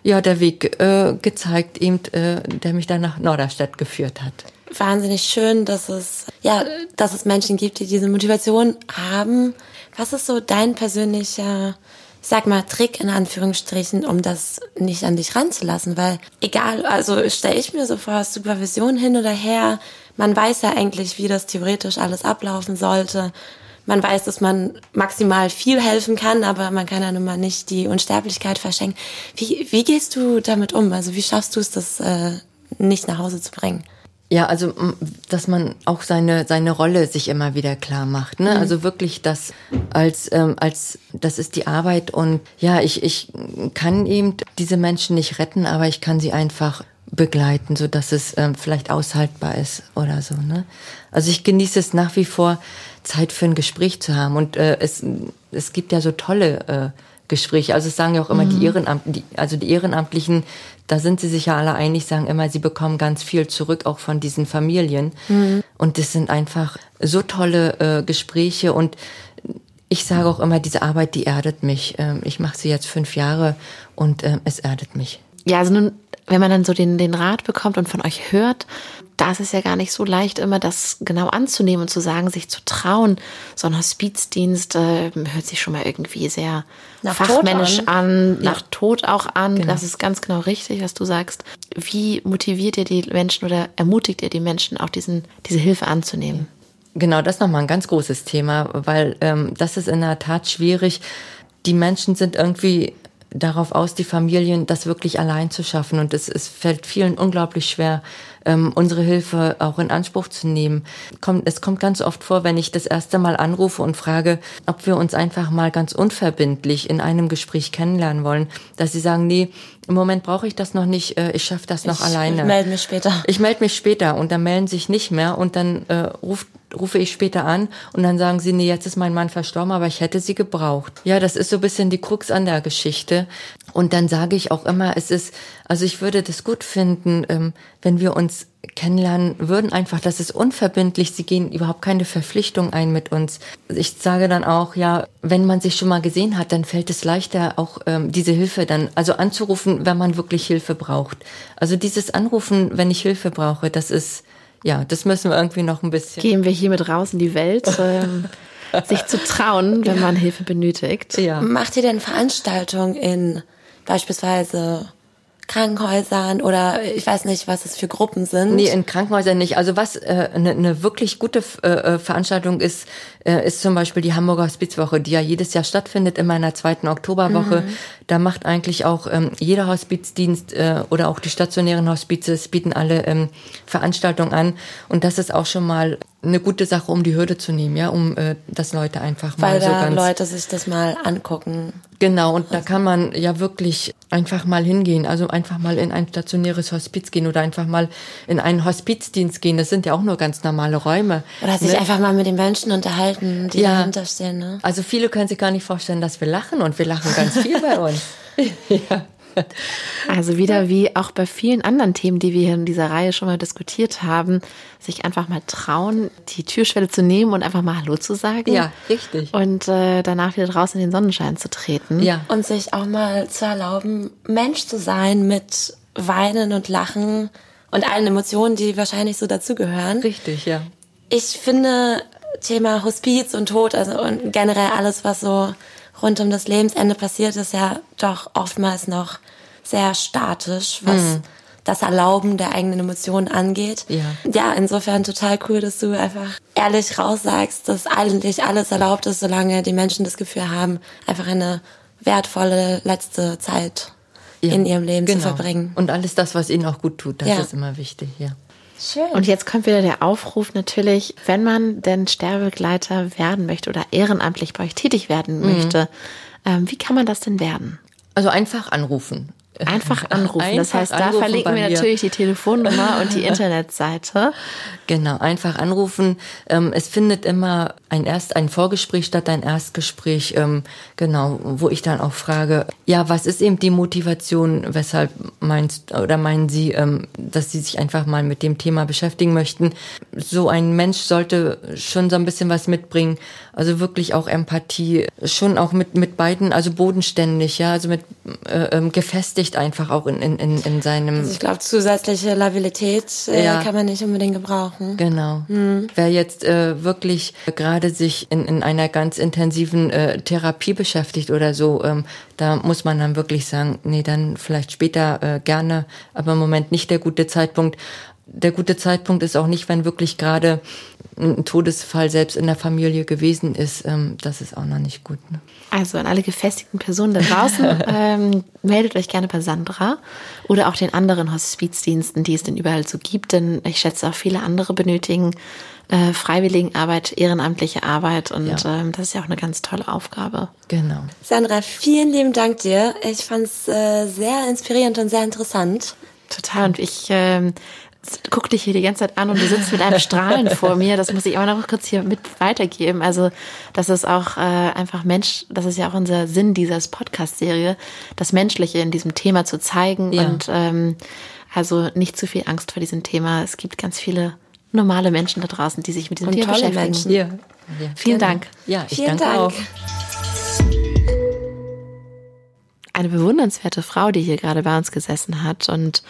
ja der Weg äh, gezeigt, eben, äh, der mich dann nach Norderstedt geführt hat wahnsinnig schön, dass es, ja, dass es Menschen gibt, die diese Motivation haben. Was ist so dein persönlicher, ich sag mal, Trick in Anführungsstrichen, um das nicht an dich ranzulassen? Weil egal, also stelle ich mir so vor, Supervision hin oder her, man weiß ja eigentlich, wie das theoretisch alles ablaufen sollte. Man weiß, dass man maximal viel helfen kann, aber man kann ja nun mal nicht die Unsterblichkeit verschenken. Wie, wie gehst du damit um? Also wie schaffst du es, das äh, nicht nach Hause zu bringen? Ja, also dass man auch seine seine Rolle sich immer wieder klar macht. Ne? Mhm. Also wirklich das als ähm, als das ist die Arbeit und ja, ich ich kann eben diese Menschen nicht retten, aber ich kann sie einfach begleiten, so dass es ähm, vielleicht aushaltbar ist oder so. Ne? Also ich genieße es nach wie vor Zeit für ein Gespräch zu haben und äh, es es gibt ja so tolle äh, Gespräche. Also es sagen ja auch immer mhm. die Ehrenamtlichen, also die Ehrenamtlichen, da sind sie sich ja alle einig, sagen immer, sie bekommen ganz viel zurück, auch von diesen Familien. Mhm. Und das sind einfach so tolle äh, Gespräche und ich sage auch immer, diese Arbeit, die erdet mich. Ähm, ich mache sie jetzt fünf Jahre und ähm, es erdet mich. Ja, also nun, wenn man dann so den, den Rat bekommt und von euch hört, da ist es ja gar nicht so leicht, immer das genau anzunehmen und zu sagen, sich zu trauen. So ein Hospizdienst äh, hört sich schon mal irgendwie sehr Nach fachmännisch Tod an, nach Tod auch an. Genau. Das ist ganz genau richtig, was du sagst. Wie motiviert ihr die Menschen oder ermutigt ihr die Menschen, auch diesen, diese Hilfe anzunehmen? Genau, das ist nochmal ein ganz großes Thema, weil ähm, das ist in der Tat schwierig. Die Menschen sind irgendwie darauf aus, die Familien das wirklich allein zu schaffen. Und es, es fällt vielen unglaublich schwer, ähm, unsere Hilfe auch in Anspruch zu nehmen. Kommt, es kommt ganz oft vor, wenn ich das erste Mal anrufe und frage, ob wir uns einfach mal ganz unverbindlich in einem Gespräch kennenlernen wollen, dass sie sagen, nee, im Moment brauche ich das noch nicht, äh, ich schaffe das noch Ich alleine. melde mich später. Ich melde mich später und dann melden sich nicht mehr und dann äh, ruft, rufe ich später an und dann sagen sie, nee, jetzt ist mein Mann verstorben, aber ich hätte sie gebraucht. Ja, das ist so ein bisschen die Krux an der Geschichte. Und dann sage ich auch immer, es ist, also ich würde das gut finden, ähm, wenn wir uns kennenlernen würden, einfach, das ist unverbindlich, sie gehen überhaupt keine Verpflichtung ein mit uns. Ich sage dann auch, ja, wenn man sich schon mal gesehen hat, dann fällt es leichter, auch ähm, diese Hilfe dann, also anzurufen, wenn man wirklich Hilfe braucht. Also dieses Anrufen, wenn ich Hilfe brauche, das ist, ja, das müssen wir irgendwie noch ein bisschen. Gehen wir hiermit raus in die Welt, ähm, sich zu trauen, wenn man Hilfe benötigt. Ja. Macht ihr denn Veranstaltungen in beispielsweise Krankenhäusern oder ich weiß nicht, was es für Gruppen sind? Nee, in Krankenhäusern nicht. Also was eine äh, ne- ne wirklich gute äh, äh, Veranstaltung ist, äh, ist zum Beispiel die Hamburger Hospizwoche, die ja jedes Jahr stattfindet, in der zweiten Oktoberwoche. Da macht eigentlich auch ähm, jeder Hospizdienst äh, oder auch die stationären Hospizes bieten alle ähm, Veranstaltungen an. Und das ist auch schon mal eine gute Sache, um die Hürde zu nehmen, ja, um äh, dass Leute einfach mal weil so da ganz Leute sich das mal angucken. Genau, und da kann man ja wirklich einfach mal hingehen, also einfach mal in ein stationäres Hospiz gehen oder einfach mal in einen Hospizdienst gehen. Das sind ja auch nur ganz normale Räume. Oder sich ne? einfach mal mit den Menschen unterhalten, die Ja. dahinter stehen. Ne? Also viele können sich gar nicht vorstellen, dass wir lachen und wir lachen ganz viel bei uns. ja. Also wieder wie auch bei vielen anderen Themen, die wir hier in dieser Reihe schon mal diskutiert haben, sich einfach mal trauen, die Türschwelle zu nehmen und einfach mal Hallo zu sagen. Ja, richtig. Und äh, danach wieder draußen in den Sonnenschein zu treten. Ja. Und sich auch mal zu erlauben, Mensch zu sein mit Weinen und Lachen und allen Emotionen, die wahrscheinlich so dazugehören. Richtig, ja. Ich finde Thema Hospiz und Tod, also und generell alles, was so rund um das Lebensende passiert, ist ja doch oftmals noch sehr statisch, was das Erlauben der eigenen Emotionen angeht. Ja. ja, insofern total cool, dass du einfach ehrlich raussagst, dass eigentlich alles erlaubt ist, solange die Menschen das Gefühl haben, einfach eine wertvolle letzte Zeit ja. in ihrem Leben genau. zu verbringen. Und alles das, was ihnen auch gut tut, das Ja. ist immer wichtig, ja. Schön. Und jetzt kommt wieder der Aufruf natürlich, wenn man denn Sterbegleiter werden möchte oder ehrenamtlich bei euch tätig werden Mhm. möchte, ähm, wie kann man das denn werden? Also einfach anrufen. Einfach anrufen. das Einfach heißt, da anrufen verlinken wir natürlich die Telefonnummer und die Internetseite. Genau, einfach anrufen. Ähm, es findet immer ein erst ein Vorgespräch statt, ein Erstgespräch, ähm, genau, wo ich dann auch frage, ja, was ist eben die Motivation, weshalb meinst oder meinen Sie, ähm, dass Sie sich einfach mal mit dem Thema beschäftigen möchten? So ein Mensch sollte schon so ein bisschen was mitbringen, also wirklich auch Empathie, schon auch mit mit beiden, also bodenständig, ja, also mit äh, ähm, gefestigt einfach auch in in in, in seinem Also ich glaube, zusätzliche Labilität äh, Ja. kann man nicht unbedingt gebrauchen. Genau. Wer jetzt äh, wirklich gerade sich in, in einer ganz intensiven äh, Therapie beschäftigt oder so, ähm, da muss man dann wirklich sagen, nee, dann vielleicht später äh, gerne, aber im Moment nicht der gute Zeitpunkt. Der gute Zeitpunkt ist auch nicht, wenn wirklich gerade ein Todesfall selbst in der Familie gewesen ist. Ähm, das ist auch noch nicht gut. Ne? Also an alle gefestigten Personen da draußen, ähm, meldet euch gerne bei Sandra oder auch den anderen Hospizdiensten, die es denn überall so gibt, denn ich schätze auch viele andere benötigen äh, Freiwilligenarbeit, ehrenamtliche Arbeit und Ja. ähm, das ist ja auch eine ganz tolle Aufgabe. Genau. Sandra, vielen lieben Dank dir. Ich fand es äh, sehr inspirierend und sehr interessant. Total. Und ich ähm, guck dich hier die ganze Zeit an und du sitzt mit einem Strahlen vor mir. Das muss ich immer noch kurz hier mit weitergeben. Also das ist auch äh, einfach Mensch, das ist ja auch unser Sinn dieser Podcast-Serie, das Menschliche in diesem Thema zu zeigen Ja. und ähm, also nicht zu viel Angst vor diesem Thema. Es gibt ganz viele normale Menschen da draußen, die sich mit diesem Und Thema tolle beschäftigen. Menschen. Ja. ja. Vielen Dank. Ja, ich Vielen danke Dank. auch. eine bewundernswerte Frau, die hier gerade bei uns gesessen hat und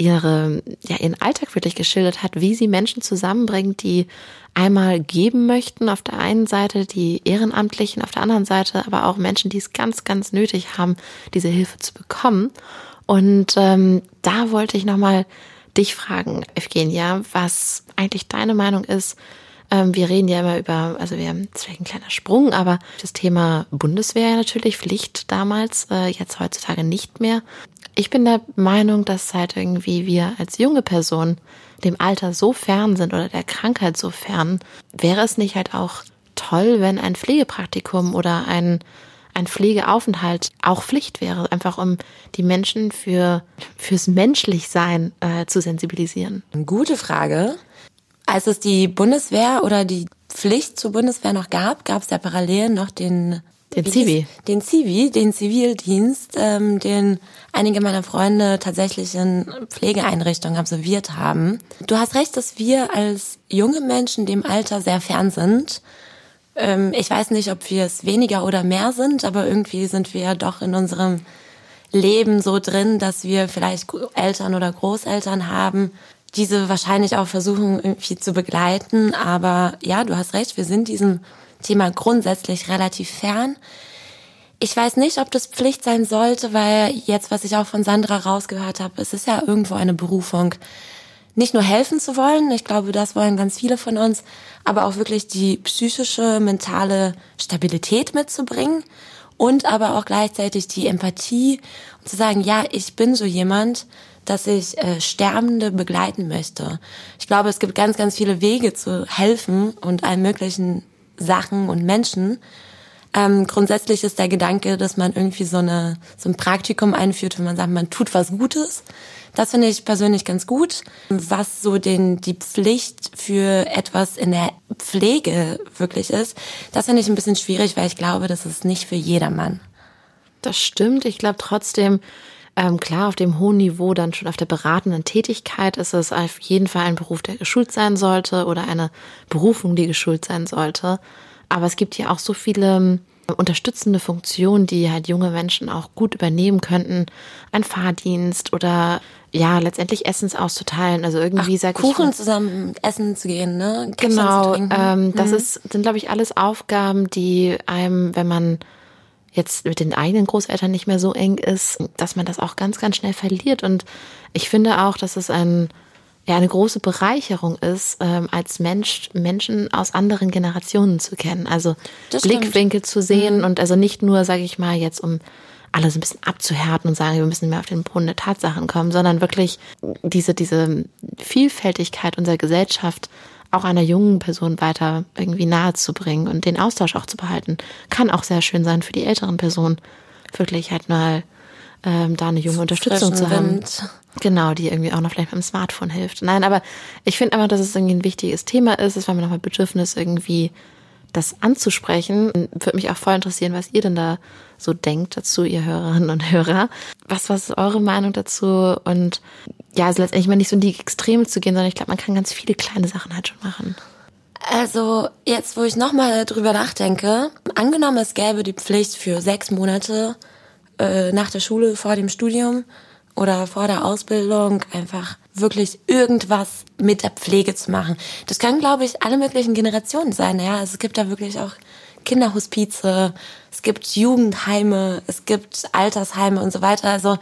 ihre, ja, ihren Alltag wirklich geschildert hat, wie sie Menschen zusammenbringt, die einmal geben möchten auf der einen Seite, die Ehrenamtlichen auf der anderen Seite, aber auch Menschen, die es ganz, ganz nötig haben, diese Hilfe zu bekommen. Und ähm, da wollte ich nochmal dich fragen, Evgenia, was eigentlich deine Meinung ist. Ähm, wir reden ja immer über, also wir haben vielleicht ein kleiner Sprung, aber das Thema Bundeswehr natürlich, Pflicht damals, äh, jetzt heutzutage nicht mehr. Ich bin der Meinung, dass seit irgendwie wir als junge Person dem Alter so fern sind oder der Krankheit so fern, wäre es nicht halt auch toll, wenn ein Pflegepraktikum oder ein, ein Pflegeaufenthalt auch Pflicht wäre, einfach um die Menschen für, fürs Menschlichsein äh, zu sensibilisieren? Gute Frage. Als es die Bundeswehr oder die Pflicht zur Bundeswehr noch gab, gab es ja parallel noch den den Zivi. Den Zivi, den Zivildienst, ähm, den einige meiner Freunde tatsächlich in Pflegeeinrichtungen absolviert haben. Du hast recht, dass wir als junge Menschen dem Alter sehr fern sind. Ähm, ich weiß nicht, ob wir es weniger oder mehr sind, aber irgendwie sind wir doch in unserem Leben so drin, dass wir vielleicht Eltern oder Großeltern haben, diese wahrscheinlich auch versuchen irgendwie zu begleiten. Aber ja, du hast recht, wir sind diesem Thema grundsätzlich relativ fern. Ich weiß nicht, ob das Pflicht sein sollte, weil jetzt, was ich auch von Sandra rausgehört habe, es ist ja irgendwo eine Berufung, nicht nur helfen zu wollen, ich glaube, das wollen ganz viele von uns, aber auch wirklich die psychische, mentale Stabilität mitzubringen und aber auch gleichzeitig die Empathie und zu sagen, ja, ich bin so jemand, dass ich äh, Sterbende begleiten möchte. Ich glaube, es gibt ganz, ganz viele Wege zu helfen und allen möglichen Sachen und Menschen. Ähm, grundsätzlich ist der Gedanke, dass man irgendwie so, eine, so ein Praktikum einführt, wenn man sagt, man tut was Gutes. Das finde ich persönlich ganz gut. Was so den, die Pflicht für etwas in der Pflege wirklich ist, das finde ich ein bisschen schwierig, weil ich glaube, das ist nicht für jedermann. Das stimmt. Ich glaube trotzdem, ähm, klar, auf dem hohen Niveau, dann schon auf der beratenden Tätigkeit ist es auf jeden Fall ein Beruf, der geschult sein sollte oder eine Berufung, die geschult sein sollte. Aber es gibt ja auch so viele ähm, unterstützende Funktionen, die halt junge Menschen auch gut übernehmen könnten. Ein Fahrdienst oder ja, letztendlich Essens auszuteilen. Also irgendwie sag Kuchen ich. Zusammen essen zu gehen, ne? Käffchen genau. Ähm, das mhm. ist, sind, glaube ich, alles Aufgaben, die einem, wenn man jetzt mit den eigenen Großeltern nicht mehr so eng ist, dass man das auch ganz, ganz schnell verliert. Und ich finde auch, dass es ein, ja, eine große Bereicherung ist, ähm, als Mensch Menschen aus anderen Generationen zu kennen. Also das Blickwinkel stimmt. zu sehen mhm. und also nicht nur, sage ich mal, jetzt um alles ein bisschen abzuhärten und sagen, wir müssen mehr auf den Boden der Tatsachen kommen, sondern wirklich diese, diese Vielfältigkeit unserer Gesellschaft auch einer jungen Person weiter irgendwie nahe zu bringen und den Austausch auch zu behalten. Kann auch sehr schön sein für die älteren Personen, wirklich halt mal ähm, da eine junge Unterstützung zu haben. Wind. Genau, die irgendwie auch noch vielleicht mit dem Smartphone hilft. Nein, aber ich finde einfach, dass es irgendwie ein wichtiges Thema ist. Es war mir nochmal Bedürfnis, irgendwie das anzusprechen. Würde mich auch voll interessieren, was ihr denn da so denkt dazu, ihr Hörerinnen und Hörer. Was, was ist eure Meinung dazu? Und ja, also letztendlich mal nicht so in die Extreme zu gehen, sondern ich glaube, man kann ganz viele kleine Sachen halt schon machen. Also jetzt, wo ich nochmal drüber nachdenke, angenommen es gäbe die Pflicht für sechs Monate äh, nach der Schule, vor dem Studium oder vor der Ausbildung einfach wirklich irgendwas mit der Pflege zu machen. Das können, glaube ich, alle möglichen Generationen sein. Ja, also es gibt da wirklich auch Kinderhospize, es gibt Jugendheime, es gibt Altersheime und so weiter. Also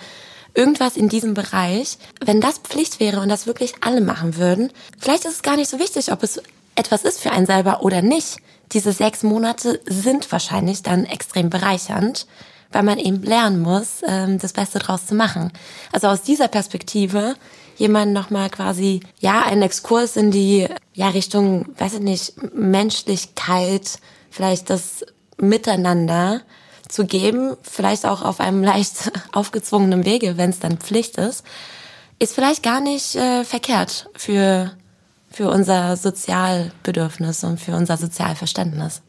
irgendwas in diesem Bereich. Wenn das Pflicht wäre und das wirklich alle machen würden, vielleicht ist es gar nicht so wichtig, ob es etwas ist für einen selber oder nicht. Diese sechs Monate sind wahrscheinlich dann extrem bereichernd, weil man eben lernen muss, ähm, das Beste draus zu machen. Also aus dieser Perspektive jemanden nochmal quasi, ja, einen Exkurs in die, ja, Richtung, weiß ich nicht, Menschlichkeit, vielleicht das Miteinander zu geben, vielleicht auch auf einem leicht aufgezwungenen Wege, wenn es dann Pflicht ist, ist vielleicht gar nicht äh, verkehrt für, für unser Sozialbedürfnis und für unser Sozialverständnis.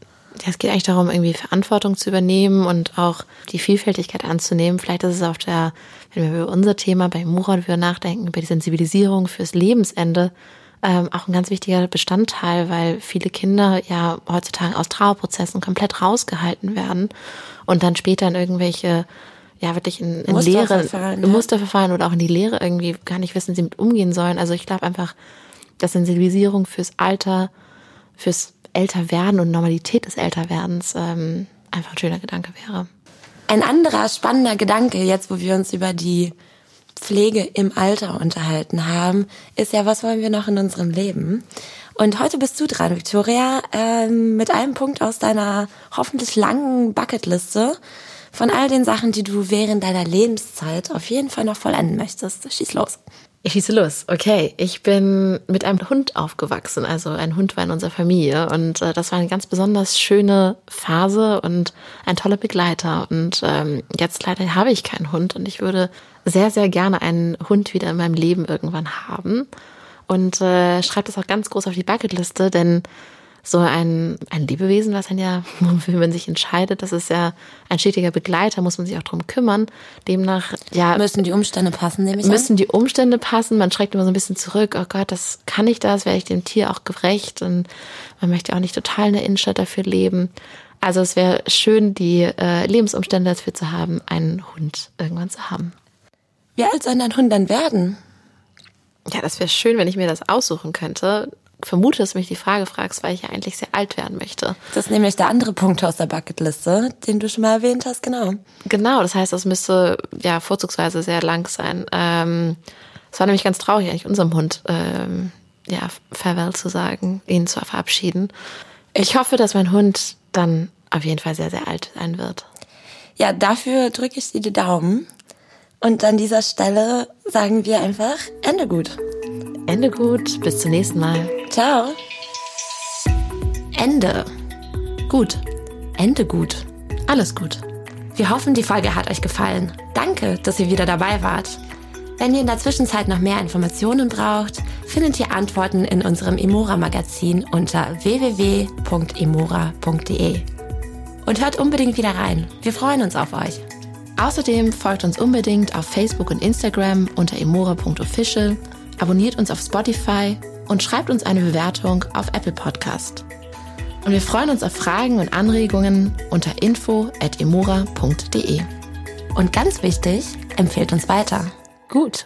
Ja, es geht eigentlich darum, irgendwie Verantwortung zu übernehmen und auch die Vielfältigkeit anzunehmen. Vielleicht ist es auf der, wenn wir über unser Thema bei Murat nachdenken, über die Sensibilisierung fürs Lebensende, ähm, auch ein ganz wichtiger Bestandteil, weil viele Kinder ja heutzutage aus Trauerprozessen komplett rausgehalten werden und dann später in irgendwelche ja wirklich in, in Lehre, ja. Musterverfahren oder auch in die Lehre irgendwie gar nicht wissen, wie sie mit umgehen sollen. Also ich glaube einfach, dass Sensibilisierung fürs Alter, fürs Älterwerden und Normalität des Älterwerdens ähm, einfach ein schöner Gedanke wäre. Ein anderer spannender Gedanke, jetzt wo wir uns über die Pflege im Alter unterhalten haben, ist ja, was wollen wir noch in unserem Leben? Und heute bist du dran, Victoria, ähm, mit einem Punkt aus deiner hoffentlich langen Bucketliste von all den Sachen, die du während deiner Lebenszeit auf jeden Fall noch vollenden möchtest. Schieß los. Ich schieße los. Okay, ich bin mit einem Hund aufgewachsen. Also ein Hund war in unserer Familie und äh, das war eine ganz besonders schöne Phase und ein toller Begleiter. Und ähm, jetzt leider habe ich keinen Hund und ich würde sehr, sehr gerne einen Hund wieder in meinem Leben irgendwann haben. Und äh, schreibe das auch ganz groß auf die Bucketliste, denn so ein, ein Lebewesen, was dann ja, wofür man sich entscheidet, das ist ja ein stetiger Begleiter, muss man sich auch drum kümmern. Demnach, ja. Müssen die Umstände passen, nehme ich Müssen an? die Umstände passen. Man schreckt immer so ein bisschen zurück. Oh Gott, das kann ich das? Wäre ich dem Tier auch gerecht? Und man möchte auch nicht total in der Innenstadt dafür leben. Also es wäre schön, die äh, Lebensumstände dafür zu haben, einen Hund irgendwann zu haben. Wie alt soll dein Hund dann werden? Ja, das wäre schön, wenn ich mir das aussuchen könnte vermute, dass du mich die Frage fragst, weil ich ja eigentlich sehr alt werden möchte. Das ist nämlich der andere Punkt aus der Bucketliste, den du schon mal erwähnt hast, genau. Genau, das heißt, das müsste ja vorzugsweise sehr lang sein. Ähm, es war nämlich ganz traurig, eigentlich unserem Hund ähm, ja, Farewell zu sagen, ihn zu verabschieden. Ich hoffe, dass mein Hund dann auf jeden Fall sehr, sehr alt sein wird. Ja, dafür drücke ich dir die Daumen. Und an dieser Stelle sagen wir einfach Ende gut. Ende gut, bis zum nächsten Mal. Ciao. Ende. Gut. Ende gut. Alles gut. Wir hoffen, die Folge hat euch gefallen. Danke, dass ihr wieder dabei wart. Wenn ihr in der Zwischenzeit noch mehr Informationen braucht, findet ihr Antworten in unserem Emora-Magazin unter www.emora.de. Und hört unbedingt wieder rein. Wir freuen uns auf euch. Außerdem folgt uns unbedingt auf Facebook und Instagram unter emora.official, abonniert uns auf Spotify und schreibt uns eine Bewertung auf Apple Podcast. Und wir freuen uns auf Fragen und Anregungen unter info.emora.de. Und ganz wichtig, empfehlt uns weiter. Gut.